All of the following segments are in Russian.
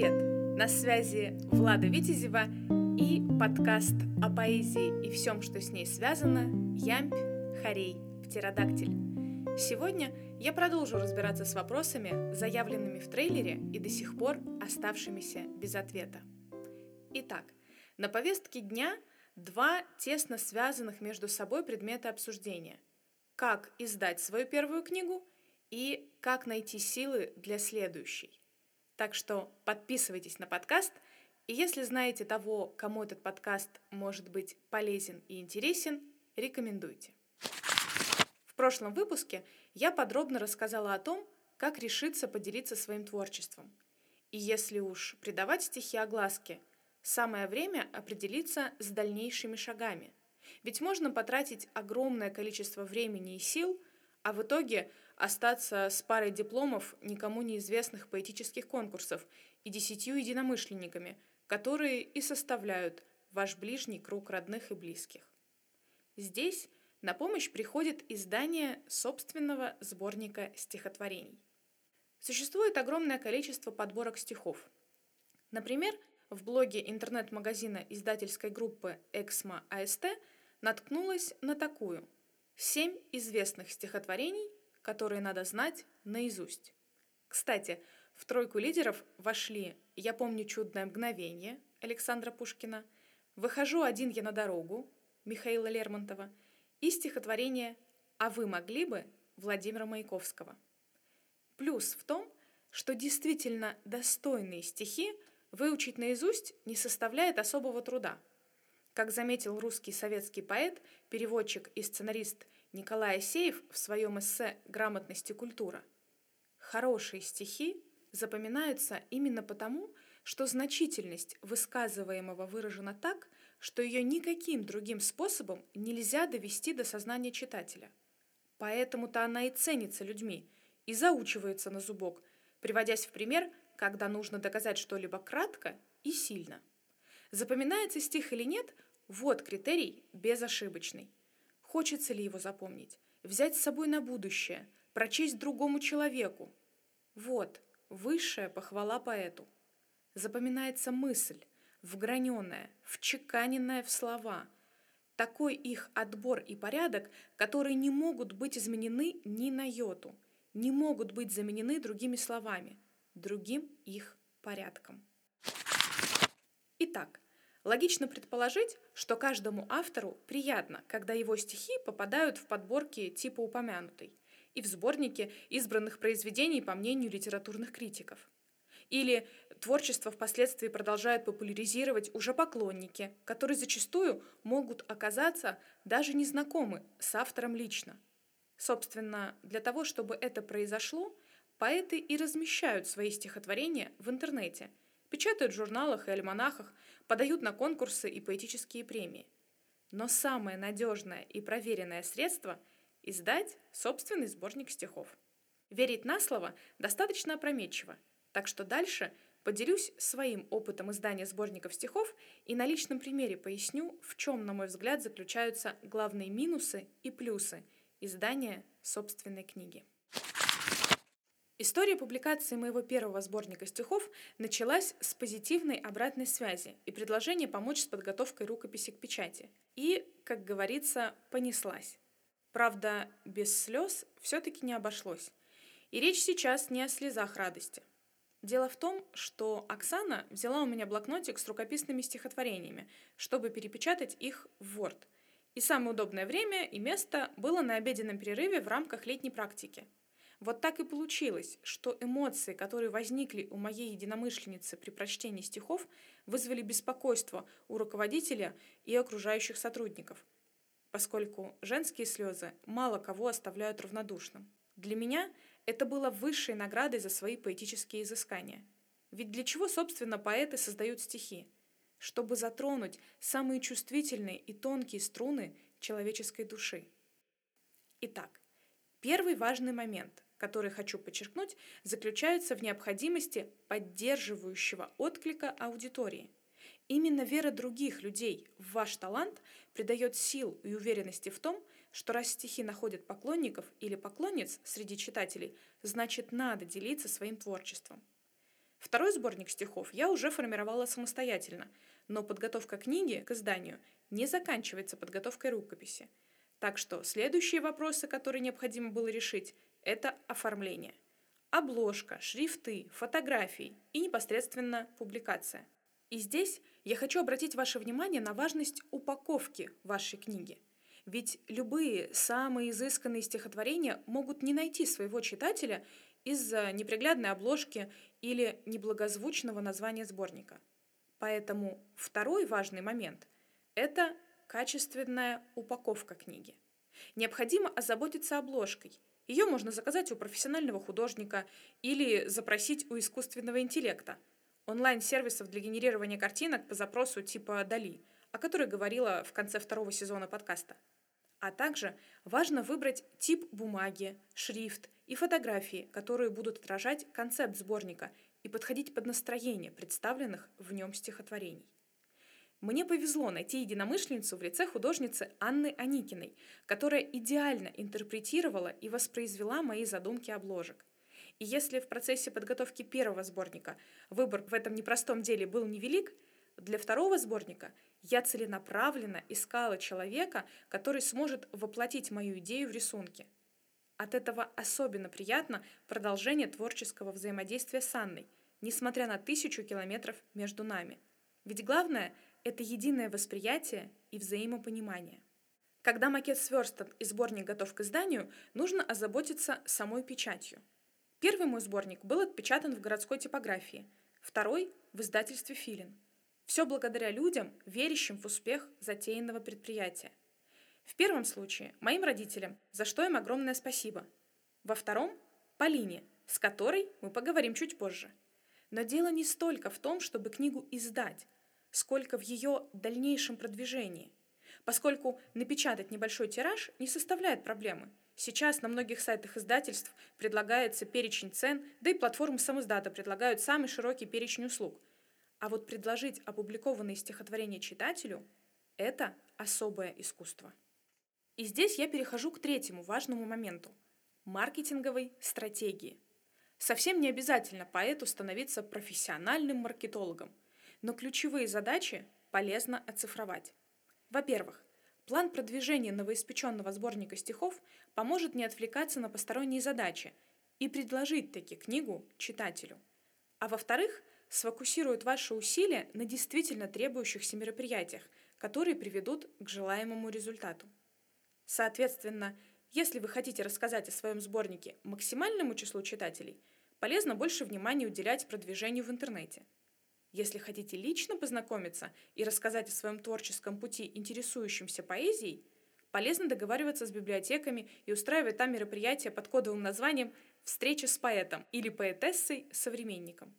Привет! На связи Влада Витязева и подкаст о поэзии и всем, что с ней связано «Ямпь, Харей, Птеродактиль». Сегодня я продолжу разбираться с вопросами, заявленными в трейлере и до сих пор оставшимися без ответа. Итак, на повестке дня два тесно связанных между собой предмета обсуждения. Как издать свою первую книгу и как найти силы для следующей. Так что подписывайтесь на подкаст, и если знаете того, кому этот подкаст может быть полезен и интересен, рекомендуйте. В прошлом выпуске я подробно рассказала о том, как решиться поделиться своим творчеством. И если уж придавать стихи огласке, самое время определиться с дальнейшими шагами. Ведь можно потратить огромное количество времени и сил, а в итоге остаться с парой дипломов никому неизвестных поэтических конкурсов и десятью единомышленниками, которые и составляют ваш ближний круг родных и близких. Здесь на помощь приходит издание собственного сборника стихотворений. Существует огромное количество подборок стихов. Например, в блоге интернет-магазина издательской группы «Эксмо АСТ» наткнулась на такую «Семь известных стихотворений которые надо знать наизусть. Кстати, в тройку лидеров вошли «Я помню чудное мгновение» Александра Пушкина, «Выхожу один я на дорогу» Михаила Лермонтова и стихотворение «А вы могли бы» Владимира Маяковского. Плюс в том, что действительно достойные стихи выучить наизусть не составляет особого труда. Как заметил русский советский поэт, переводчик и сценарист Николай Асеев в своем эссе «Грамотность и культура». Хорошие стихи запоминаются именно потому, что значительность высказываемого выражена так, что ее никаким другим способом нельзя довести до сознания читателя. Поэтому-то она и ценится людьми, и заучивается на зубок, приводясь в пример, когда нужно доказать что-либо кратко и сильно. Запоминается стих или нет – вот критерий безошибочный. Хочется ли его запомнить? Взять с собой на будущее? Прочесть другому человеку? Вот, высшая похвала поэту. Запоминается мысль, вграненная, вчеканенная в слова. Такой их отбор и порядок, которые не могут быть изменены ни на йоту, не могут быть заменены другими словами, другим их порядком. Итак, Логично предположить, что каждому автору приятно, когда его стихи попадают в подборки типа упомянутой и в сборнике избранных произведений по мнению литературных критиков. Или творчество впоследствии продолжают популяризировать уже поклонники, которые зачастую могут оказаться даже незнакомы с автором лично. Собственно, для того, чтобы это произошло, поэты и размещают свои стихотворения в интернете, печатают в журналах и альманахах, подают на конкурсы и поэтические премии. Но самое надежное и проверенное средство – издать собственный сборник стихов. Верить на слово достаточно опрометчиво, так что дальше поделюсь своим опытом издания сборников стихов и на личном примере поясню, в чем, на мой взгляд, заключаются главные минусы и плюсы издания собственной книги. История публикации моего первого сборника стихов началась с позитивной обратной связи и предложения помочь с подготовкой рукописи к печати. И, как говорится, понеслась. Правда, без слез все-таки не обошлось. И речь сейчас не о слезах радости. Дело в том, что Оксана взяла у меня блокнотик с рукописными стихотворениями, чтобы перепечатать их в Word. И самое удобное время и место было на обеденном перерыве в рамках летней практики – вот так и получилось, что эмоции, которые возникли у моей единомышленницы при прочтении стихов, вызвали беспокойство у руководителя и окружающих сотрудников, поскольку женские слезы мало кого оставляют равнодушным. Для меня это было высшей наградой за свои поэтические изыскания. Ведь для чего, собственно, поэты создают стихи? Чтобы затронуть самые чувствительные и тонкие струны человеческой души. Итак, первый важный момент – который хочу подчеркнуть, заключаются в необходимости поддерживающего отклика аудитории. Именно вера других людей в ваш талант придает сил и уверенности в том, что раз стихи находят поклонников или поклонниц среди читателей, значит надо делиться своим творчеством. Второй сборник стихов я уже формировала самостоятельно, но подготовка книги к изданию не заканчивается подготовкой рукописи. Так что следующие вопросы, которые необходимо было решить, это оформление. Обложка, шрифты, фотографии и непосредственно публикация. И здесь я хочу обратить ваше внимание на важность упаковки вашей книги. Ведь любые самые изысканные стихотворения могут не найти своего читателя из-за неприглядной обложки или неблагозвучного названия сборника. Поэтому второй важный момент – это качественная упаковка книги. Необходимо озаботиться обложкой. Ее можно заказать у профессионального художника или запросить у искусственного интеллекта. Онлайн-сервисов для генерирования картинок по запросу типа Дали, о которой говорила в конце второго сезона подкаста. А также важно выбрать тип бумаги, шрифт и фотографии, которые будут отражать концепт сборника и подходить под настроение представленных в нем стихотворений. Мне повезло найти единомышленницу в лице художницы Анны Аникиной, которая идеально интерпретировала и воспроизвела мои задумки обложек. И если в процессе подготовки первого сборника выбор в этом непростом деле был невелик, для второго сборника я целенаправленно искала человека, который сможет воплотить мою идею в рисунке – от этого особенно приятно продолжение творческого взаимодействия с Анной, несмотря на тысячу километров между нами. Ведь главное – это единое восприятие и взаимопонимание. Когда макет сверстан и сборник готов к изданию, нужно озаботиться самой печатью. Первый мой сборник был отпечатан в городской типографии, второй – в издательстве «Филин». Все благодаря людям, верящим в успех затеянного предприятия. В первом случае моим родителям, за что им огромное спасибо. Во втором – Полине, с которой мы поговорим чуть позже. Но дело не столько в том, чтобы книгу издать, сколько в ее дальнейшем продвижении. Поскольку напечатать небольшой тираж не составляет проблемы. Сейчас на многих сайтах издательств предлагается перечень цен, да и платформы самоиздата предлагают самый широкий перечень услуг. А вот предложить опубликованные стихотворения читателю – это особое искусство. И здесь я перехожу к третьему важному моменту – маркетинговой стратегии. Совсем не обязательно поэту становиться профессиональным маркетологом, но ключевые задачи полезно оцифровать. Во-первых, план продвижения новоиспеченного сборника стихов поможет не отвлекаться на посторонние задачи и предложить таки книгу читателю. А во-вторых, сфокусирует ваши усилия на действительно требующихся мероприятиях, которые приведут к желаемому результату. Соответственно, если вы хотите рассказать о своем сборнике максимальному числу читателей, полезно больше внимания уделять продвижению в интернете. Если хотите лично познакомиться и рассказать о своем творческом пути интересующимся поэзией, полезно договариваться с библиотеками и устраивать там мероприятия под кодовым названием «Встреча с поэтом» или «Поэтессой-современником».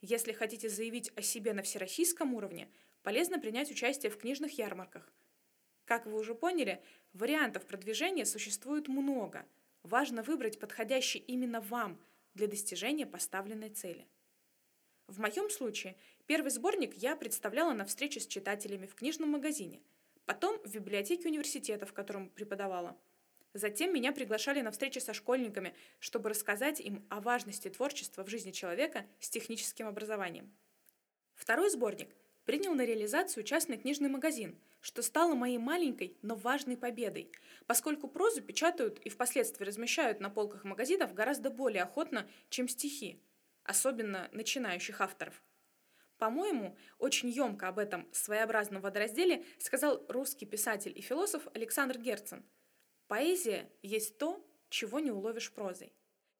Если хотите заявить о себе на всероссийском уровне, полезно принять участие в книжных ярмарках – как вы уже поняли, вариантов продвижения существует много. Важно выбрать подходящий именно вам для достижения поставленной цели. В моем случае первый сборник я представляла на встрече с читателями в книжном магазине, потом в библиотеке университета, в котором преподавала. Затем меня приглашали на встречи со школьниками, чтобы рассказать им о важности творчества в жизни человека с техническим образованием. Второй сборник принял на реализацию частный книжный магазин – что стало моей маленькой, но важной победой, поскольку прозу печатают и впоследствии размещают на полках магазинов гораздо более охотно, чем стихи, особенно начинающих авторов. По-моему, очень емко об этом своеобразном водоразделе сказал русский писатель и философ Александр Герцен. Поэзия есть то, чего не уловишь прозой.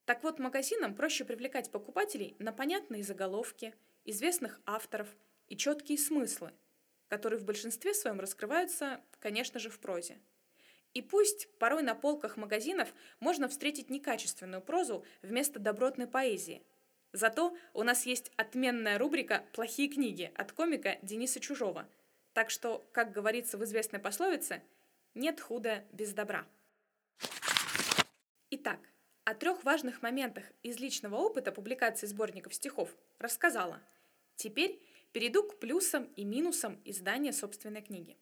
Так вот, магазинам проще привлекать покупателей на понятные заголовки, известных авторов и четкие смыслы – которые в большинстве своем раскрываются, конечно же, в прозе. И пусть порой на полках магазинов можно встретить некачественную прозу вместо добротной поэзии. Зато у нас есть отменная рубрика «Плохие книги» от комика Дениса Чужого. Так что, как говорится в известной пословице, нет худа без добра. Итак, о трех важных моментах из личного опыта публикации сборников стихов рассказала. Теперь Перейду к плюсам и минусам издания собственной книги.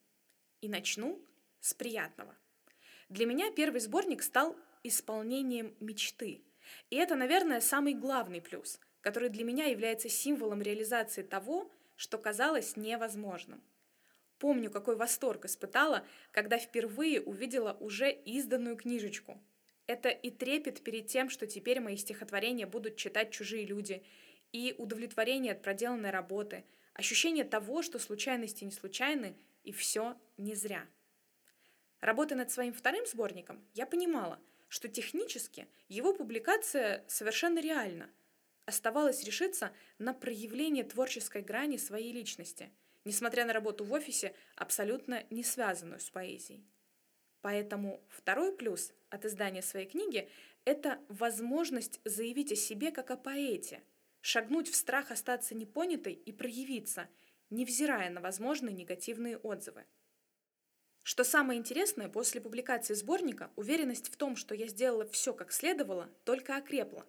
И начну с приятного. Для меня первый сборник стал исполнением мечты. И это, наверное, самый главный плюс, который для меня является символом реализации того, что казалось невозможным. Помню, какой восторг испытала, когда впервые увидела уже изданную книжечку. Это и трепет перед тем, что теперь мои стихотворения будут читать чужие люди, и удовлетворение от проделанной работы, ощущение того, что случайности не случайны, и все не зря. Работая над своим вторым сборником, я понимала, что технически его публикация совершенно реальна. Оставалось решиться на проявление творческой грани своей личности – несмотря на работу в офисе, абсолютно не связанную с поэзией. Поэтому второй плюс от издания своей книги – это возможность заявить о себе как о поэте, шагнуть в страх остаться непонятой и проявиться, невзирая на возможные негативные отзывы. Что самое интересное, после публикации сборника уверенность в том, что я сделала все как следовало, только окрепла.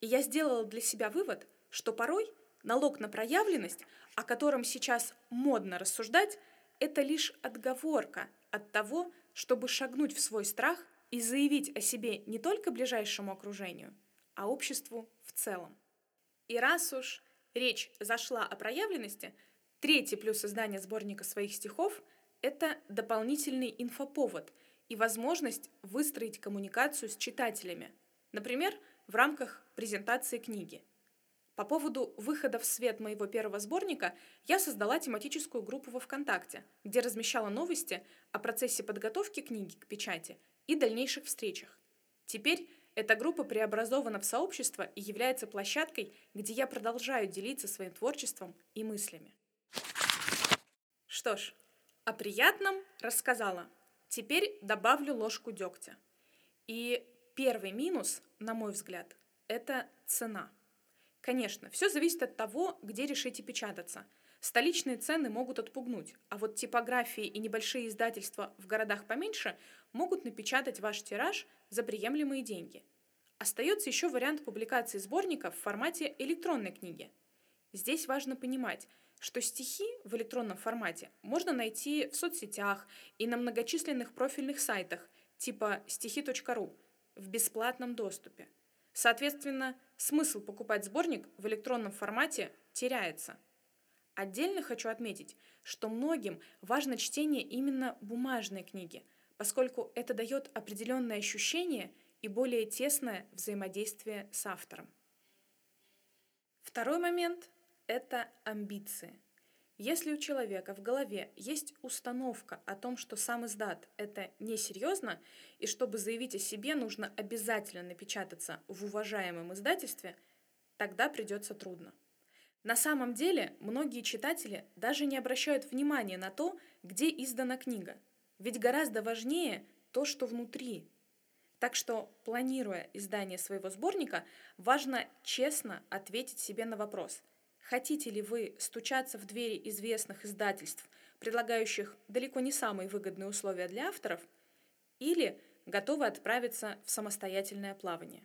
И я сделала для себя вывод, что порой налог на проявленность о котором сейчас модно рассуждать, это лишь отговорка от того, чтобы шагнуть в свой страх и заявить о себе не только ближайшему окружению, а обществу в целом. И раз уж речь зашла о проявленности, третий плюс издания сборника своих стихов – это дополнительный инфоповод и возможность выстроить коммуникацию с читателями, например, в рамках презентации книги – по поводу выхода в свет моего первого сборника я создала тематическую группу во ВКонтакте, где размещала новости о процессе подготовки книги к печати и дальнейших встречах. Теперь эта группа преобразована в сообщество и является площадкой, где я продолжаю делиться своим творчеством и мыслями. Что ж, о приятном рассказала. Теперь добавлю ложку дегтя. И первый минус, на мой взгляд, это цена – Конечно, все зависит от того, где решите печататься. Столичные цены могут отпугнуть, а вот типографии и небольшие издательства в городах поменьше могут напечатать ваш тираж за приемлемые деньги. Остается еще вариант публикации сборника в формате электронной книги. Здесь важно понимать, что стихи в электронном формате можно найти в соцсетях и на многочисленных профильных сайтах типа стихи.ру в бесплатном доступе. Соответственно, смысл покупать сборник в электронном формате теряется. Отдельно хочу отметить, что многим важно чтение именно бумажной книги, поскольку это дает определенное ощущение и более тесное взаимодействие с автором. Второй момент – это амбиции – если у человека в голове есть установка о том, что сам издат – это несерьезно, и чтобы заявить о себе, нужно обязательно напечататься в уважаемом издательстве, тогда придется трудно. На самом деле, многие читатели даже не обращают внимания на то, где издана книга. Ведь гораздо важнее то, что внутри. Так что, планируя издание своего сборника, важно честно ответить себе на вопрос – Хотите ли вы стучаться в двери известных издательств, предлагающих далеко не самые выгодные условия для авторов, или готовы отправиться в самостоятельное плавание?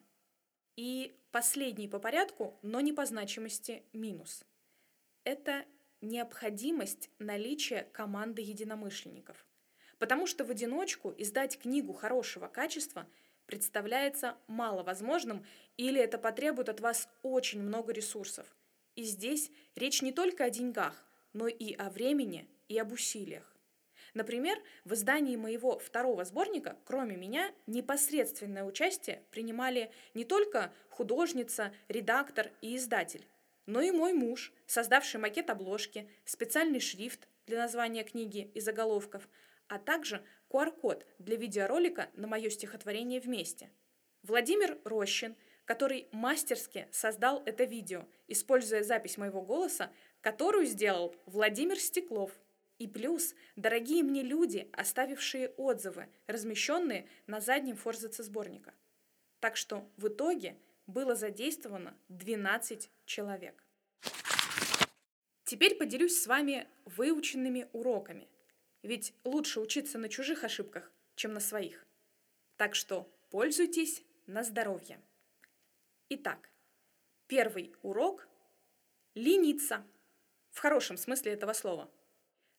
И последний по порядку, но не по значимости минус. Это необходимость наличия команды единомышленников. Потому что в одиночку издать книгу хорошего качества представляется маловозможным или это потребует от вас очень много ресурсов – и здесь речь не только о деньгах, но и о времени и об усилиях. Например, в издании моего второго сборника, кроме меня, непосредственное участие принимали не только художница, редактор и издатель, но и мой муж, создавший макет обложки, специальный шрифт для названия книги и заголовков, а также QR-код для видеоролика на мое стихотворение «Вместе». Владимир Рощин – который мастерски создал это видео, используя запись моего голоса, которую сделал Владимир Стеклов. И плюс дорогие мне люди, оставившие отзывы, размещенные на заднем форзаце сборника. Так что в итоге было задействовано 12 человек. Теперь поделюсь с вами выученными уроками. Ведь лучше учиться на чужих ошибках, чем на своих. Так что пользуйтесь на здоровье. Итак, первый урок – лениться. В хорошем смысле этого слова.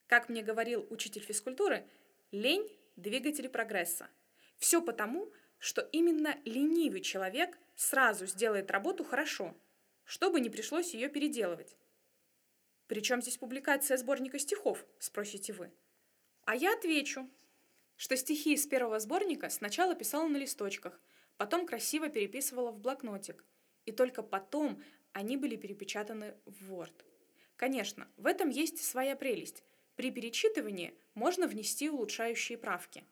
Как мне говорил учитель физкультуры, лень – двигатель прогресса. Все потому, что именно ленивый человек сразу сделает работу хорошо, чтобы не пришлось ее переделывать. Причем здесь публикация сборника стихов, спросите вы. А я отвечу, что стихи из первого сборника сначала писала на листочках, потом красиво переписывала в блокнотик, и только потом они были перепечатаны в Word. Конечно, в этом есть своя прелесть. При перечитывании можно внести улучшающие правки.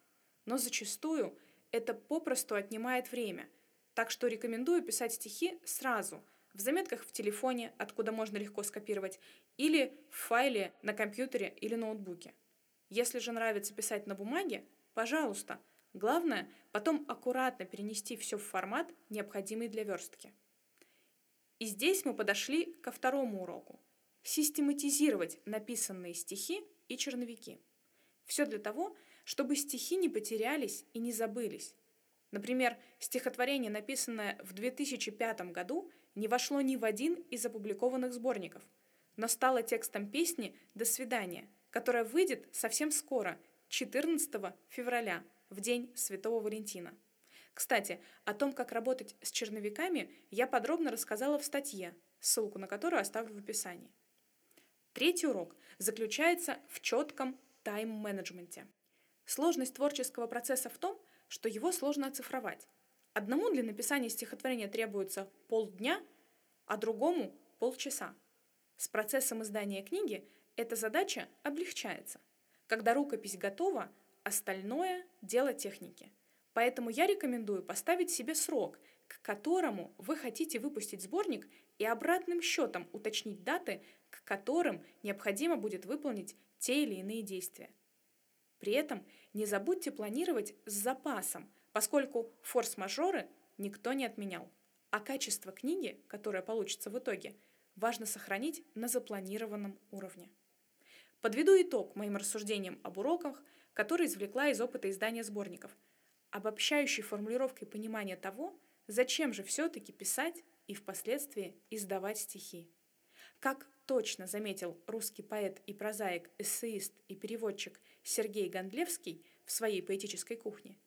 Но зачастую это попросту отнимает время. Так что рекомендую писать стихи сразу, в заметках в телефоне, откуда можно легко скопировать, или в файле на компьютере или ноутбуке. Если же нравится писать на бумаге, пожалуйста. Главное потом аккуратно перенести все в формат, необходимый для верстки. И здесь мы подошли ко второму уроку. Систематизировать написанные стихи и черновики. Все для того, чтобы стихи не потерялись и не забылись. Например, стихотворение, написанное в 2005 году, не вошло ни в один из опубликованных сборников, но стало текстом песни «До свидания», которая выйдет совсем скоро, 14 февраля, в день Святого Валентина. Кстати, о том, как работать с черновиками, я подробно рассказала в статье, ссылку на которую оставлю в описании. Третий урок заключается в четком тайм-менеджменте. Сложность творческого процесса в том, что его сложно оцифровать. Одному для написания стихотворения требуется полдня, а другому – полчаса. С процессом издания книги эта задача облегчается. Когда рукопись готова, остальное – дело техники. Поэтому я рекомендую поставить себе срок, к которому вы хотите выпустить сборник и обратным счетом уточнить даты, к которым необходимо будет выполнить те или иные действия. При этом не забудьте планировать с запасом, поскольку форс-мажоры никто не отменял. А качество книги, которая получится в итоге, важно сохранить на запланированном уровне. Подведу итог моим рассуждениям об уроках, которые извлекла из опыта издания сборников, обобщающей формулировкой понимания того, зачем же все-таки писать и впоследствии издавать стихи. Как точно заметил русский поэт и прозаик, эссеист и переводчик Сергей Гондлевский в своей поэтической кухне,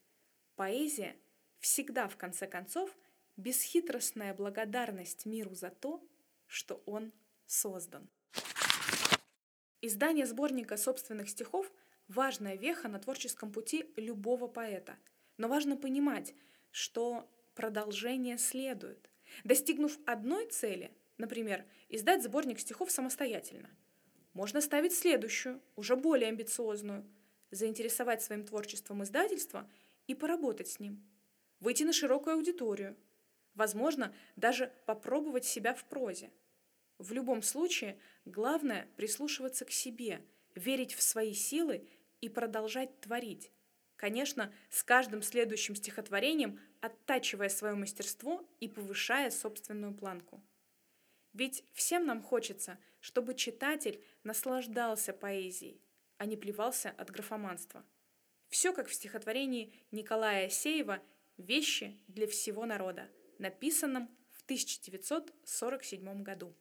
поэзия всегда, в конце концов, бесхитростная благодарность миру за то, что он создан. Издание сборника собственных стихов – важная веха на творческом пути любого поэта. Но важно понимать, что продолжение следует. Достигнув одной цели – Например, издать сборник стихов самостоятельно. Можно ставить следующую, уже более амбициозную, заинтересовать своим творчеством издательство и поработать с ним. Выйти на широкую аудиторию. Возможно, даже попробовать себя в прозе. В любом случае, главное прислушиваться к себе, верить в свои силы и продолжать творить. Конечно, с каждым следующим стихотворением оттачивая свое мастерство и повышая собственную планку. Ведь всем нам хочется, чтобы читатель наслаждался поэзией, а не плевался от графоманства. Все как в стихотворении Николая Сеева «Вещи для всего народа», написанном в 1947 году.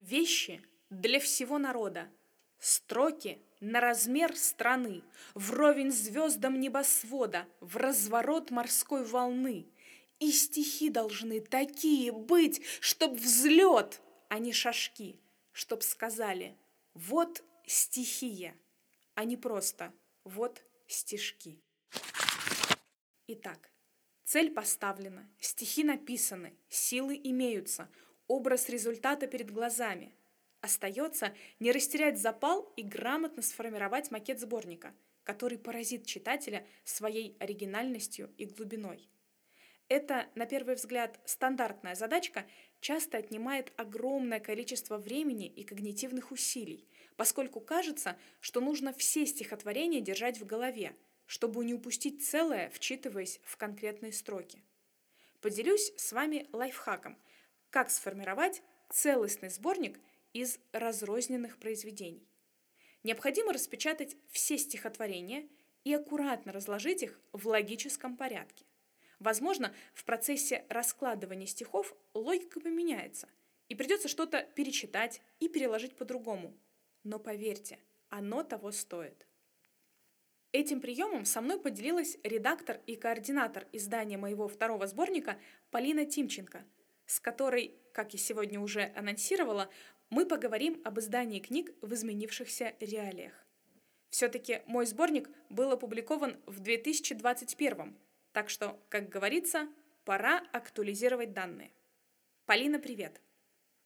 «Вещи для всего народа, строки на размер страны, вровень звездам небосвода, в разворот морской волны. И стихи должны такие быть, чтоб взлет а не шашки, чтоб сказали «вот стихия», а не просто «вот стишки». Итак, цель поставлена, стихи написаны, силы имеются, образ результата перед глазами. Остается не растерять запал и грамотно сформировать макет сборника, который поразит читателя своей оригинальностью и глубиной. Это, на первый взгляд, стандартная задачка часто отнимает огромное количество времени и когнитивных усилий, поскольку кажется, что нужно все стихотворения держать в голове, чтобы не упустить целое, вчитываясь в конкретные строки. Поделюсь с вами лайфхаком, как сформировать целостный сборник из разрозненных произведений. Необходимо распечатать все стихотворения и аккуратно разложить их в логическом порядке. Возможно, в процессе раскладывания стихов логика поменяется, и придется что-то перечитать и переложить по-другому. Но поверьте, оно того стоит. Этим приемом со мной поделилась редактор и координатор издания моего второго сборника Полина Тимченко. С которой, как я сегодня уже анонсировала, мы поговорим об издании книг в изменившихся реалиях. Все-таки мой сборник был опубликован в 2021, так что, как говорится, пора актуализировать данные. Полина, привет!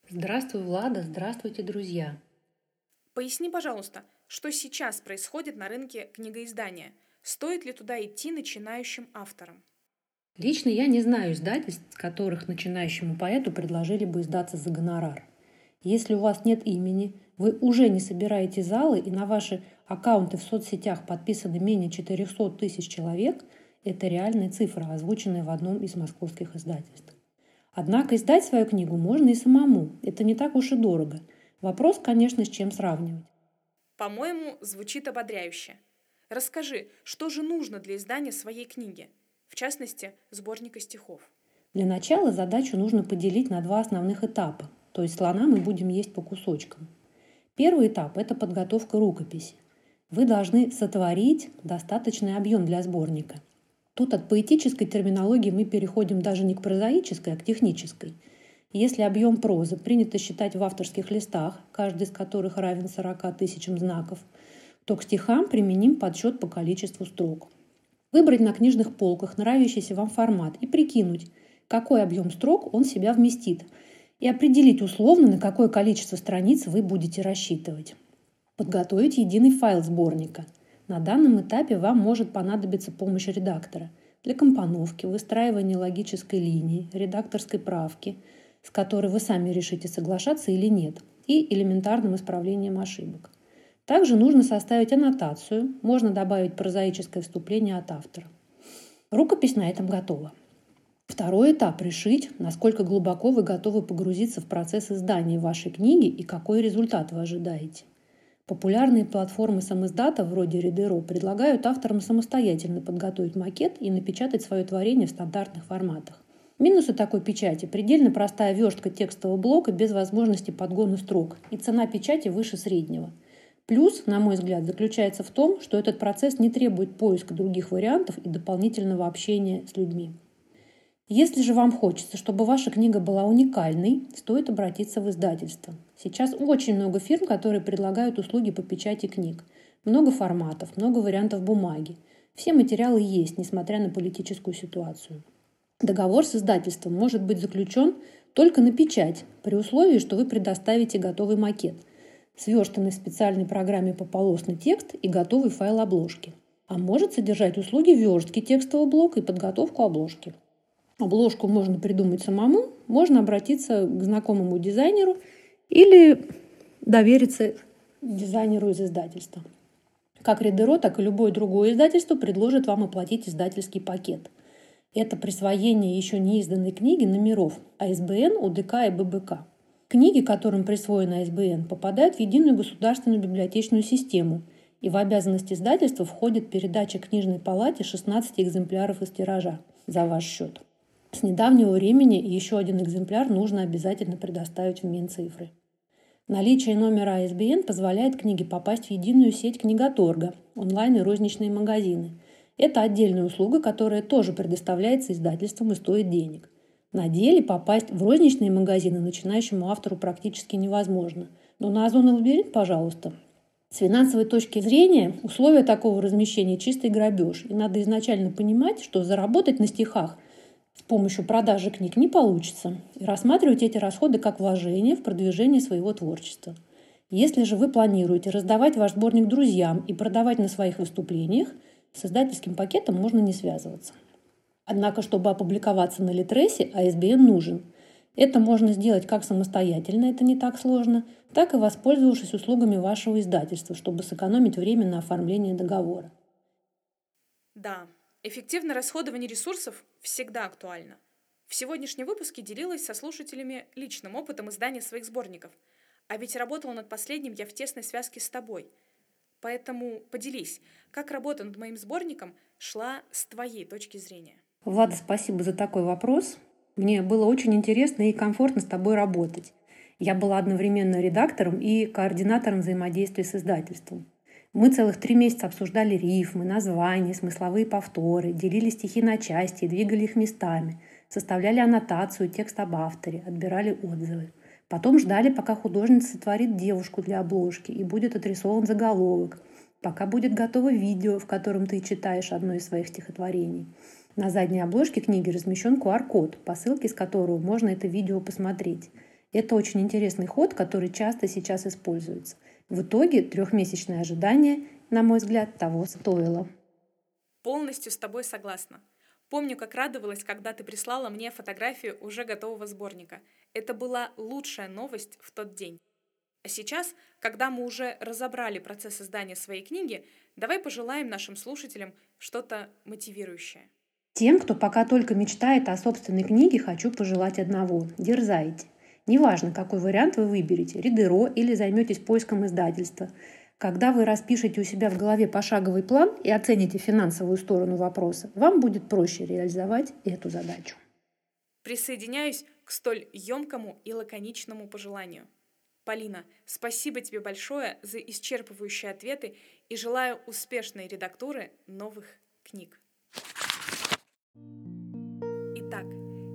Здравствуй, Влада, здравствуйте, друзья! Поясни, пожалуйста, что сейчас происходит на рынке книгоиздания? Стоит ли туда идти начинающим авторам? Лично я не знаю издательств, которых начинающему поэту предложили бы издаться за гонорар. Если у вас нет имени, вы уже не собираете залы и на ваши аккаунты в соцсетях подписаны менее 400 тысяч человек, это реальная цифра, озвученная в одном из московских издательств. Однако издать свою книгу можно и самому. Это не так уж и дорого. Вопрос, конечно, с чем сравнивать. По-моему, звучит ободряюще. Расскажи, что же нужно для издания своей книги, в частности, сборника стихов? Для начала задачу нужно поделить на два основных этапа, то есть слона мы будем есть по кусочкам. Первый этап – это подготовка рукописи. Вы должны сотворить достаточный объем для сборника. Тут от поэтической терминологии мы переходим даже не к прозаической, а к технической. Если объем прозы принято считать в авторских листах, каждый из которых равен 40 тысячам знаков – то к стихам применим подсчет по количеству строк. Выбрать на книжных полках нравящийся вам формат и прикинуть, какой объем строк он себя вместит, и определить условно, на какое количество страниц вы будете рассчитывать. Подготовить единый файл сборника. На данном этапе вам может понадобиться помощь редактора для компоновки, выстраивания логической линии, редакторской правки, с которой вы сами решите соглашаться или нет, и элементарным исправлением ошибок. Также нужно составить аннотацию, можно добавить прозаическое вступление от автора. Рукопись на этом готова. Второй этап – решить, насколько глубоко вы готовы погрузиться в процесс издания вашей книги и какой результат вы ожидаете. Популярные платформы самиздата вроде Reader.ro предлагают авторам самостоятельно подготовить макет и напечатать свое творение в стандартных форматах. Минусы такой печати – предельно простая верстка текстового блока без возможности подгона строк и цена печати выше среднего – Плюс, на мой взгляд, заключается в том, что этот процесс не требует поиска других вариантов и дополнительного общения с людьми. Если же вам хочется, чтобы ваша книга была уникальной, стоит обратиться в издательство. Сейчас очень много фирм, которые предлагают услуги по печати книг. Много форматов, много вариантов бумаги. Все материалы есть, несмотря на политическую ситуацию. Договор с издательством может быть заключен только на печать, при условии, что вы предоставите готовый макет – сверстанный в специальной программе пополосный текст и готовый файл обложки. А может содержать услуги верстки текстового блока и подготовку обложки. Обложку можно придумать самому, можно обратиться к знакомому дизайнеру или довериться дизайнеру из издательства. Как Редеро, так и любое другое издательство предложит вам оплатить издательский пакет. Это присвоение еще не изданной книги номеров АСБН, УДК и ББК. Книги, которым присвоена АСБН, попадают в единую государственную библиотечную систему, и в обязанность издательства входит передача книжной палате 16 экземпляров из тиража за ваш счет. С недавнего времени еще один экземпляр нужно обязательно предоставить в Минцифры. Наличие номера АСБН позволяет книге попасть в единую сеть книготорга, онлайн и розничные магазины. Это отдельная услуга, которая тоже предоставляется издательством и стоит денег. На деле попасть в розничные магазины начинающему автору практически невозможно. Но на Озон Лабиринт, пожалуйста. С финансовой точки зрения условия такого размещения чистый грабеж. И надо изначально понимать, что заработать на стихах с помощью продажи книг не получится. И рассматривать эти расходы как вложение в продвижение своего творчества. Если же вы планируете раздавать ваш сборник друзьям и продавать на своих выступлениях, с издательским пакетом можно не связываться. Однако, чтобы опубликоваться на Литресе, ISBN нужен. Это можно сделать как самостоятельно, это не так сложно, так и воспользовавшись услугами вашего издательства, чтобы сэкономить время на оформление договора. Да, эффективное расходование ресурсов всегда актуально. В сегодняшнем выпуске делилась со слушателями личным опытом издания своих сборников. А ведь работала над последним я в тесной связке с тобой. Поэтому поделись, как работа над моим сборником шла с твоей точки зрения. Влада, спасибо за такой вопрос. Мне было очень интересно и комфортно с тобой работать. Я была одновременно редактором и координатором взаимодействия с издательством. Мы целых три месяца обсуждали рифмы, названия, смысловые повторы, делили стихи на части и двигали их местами. составляли аннотацию, текст об авторе, отбирали отзывы. Потом ждали, пока художница сотворит девушку для обложки и будет отрисован заголовок, пока будет готово видео, в котором ты читаешь одно из своих стихотворений. На задней обложке книги размещен QR-код, по ссылке с которого можно это видео посмотреть. Это очень интересный ход, который часто сейчас используется. В итоге трехмесячное ожидание, на мой взгляд, того стоило. Полностью с тобой согласна. Помню, как радовалась, когда ты прислала мне фотографию уже готового сборника. Это была лучшая новость в тот день. А сейчас, когда мы уже разобрали процесс создания своей книги, давай пожелаем нашим слушателям что-то мотивирующее. Тем, кто пока только мечтает о собственной книге, хочу пожелать одного – дерзайте. Неважно, какой вариант вы выберете – Ридеро или займетесь поиском издательства. Когда вы распишете у себя в голове пошаговый план и оцените финансовую сторону вопроса, вам будет проще реализовать эту задачу. Присоединяюсь к столь емкому и лаконичному пожеланию. Полина, спасибо тебе большое за исчерпывающие ответы и желаю успешной редактуры новых книг. Итак,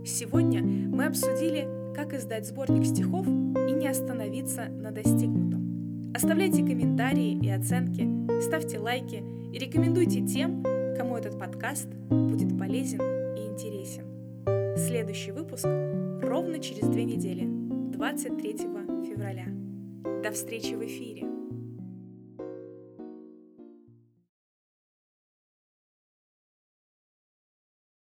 сегодня мы обсудили, как издать сборник стихов и не остановиться на достигнутом. Оставляйте комментарии и оценки, ставьте лайки и рекомендуйте тем, кому этот подкаст будет полезен и интересен. Следующий выпуск ровно через две недели, 23 февраля. До встречи в эфире!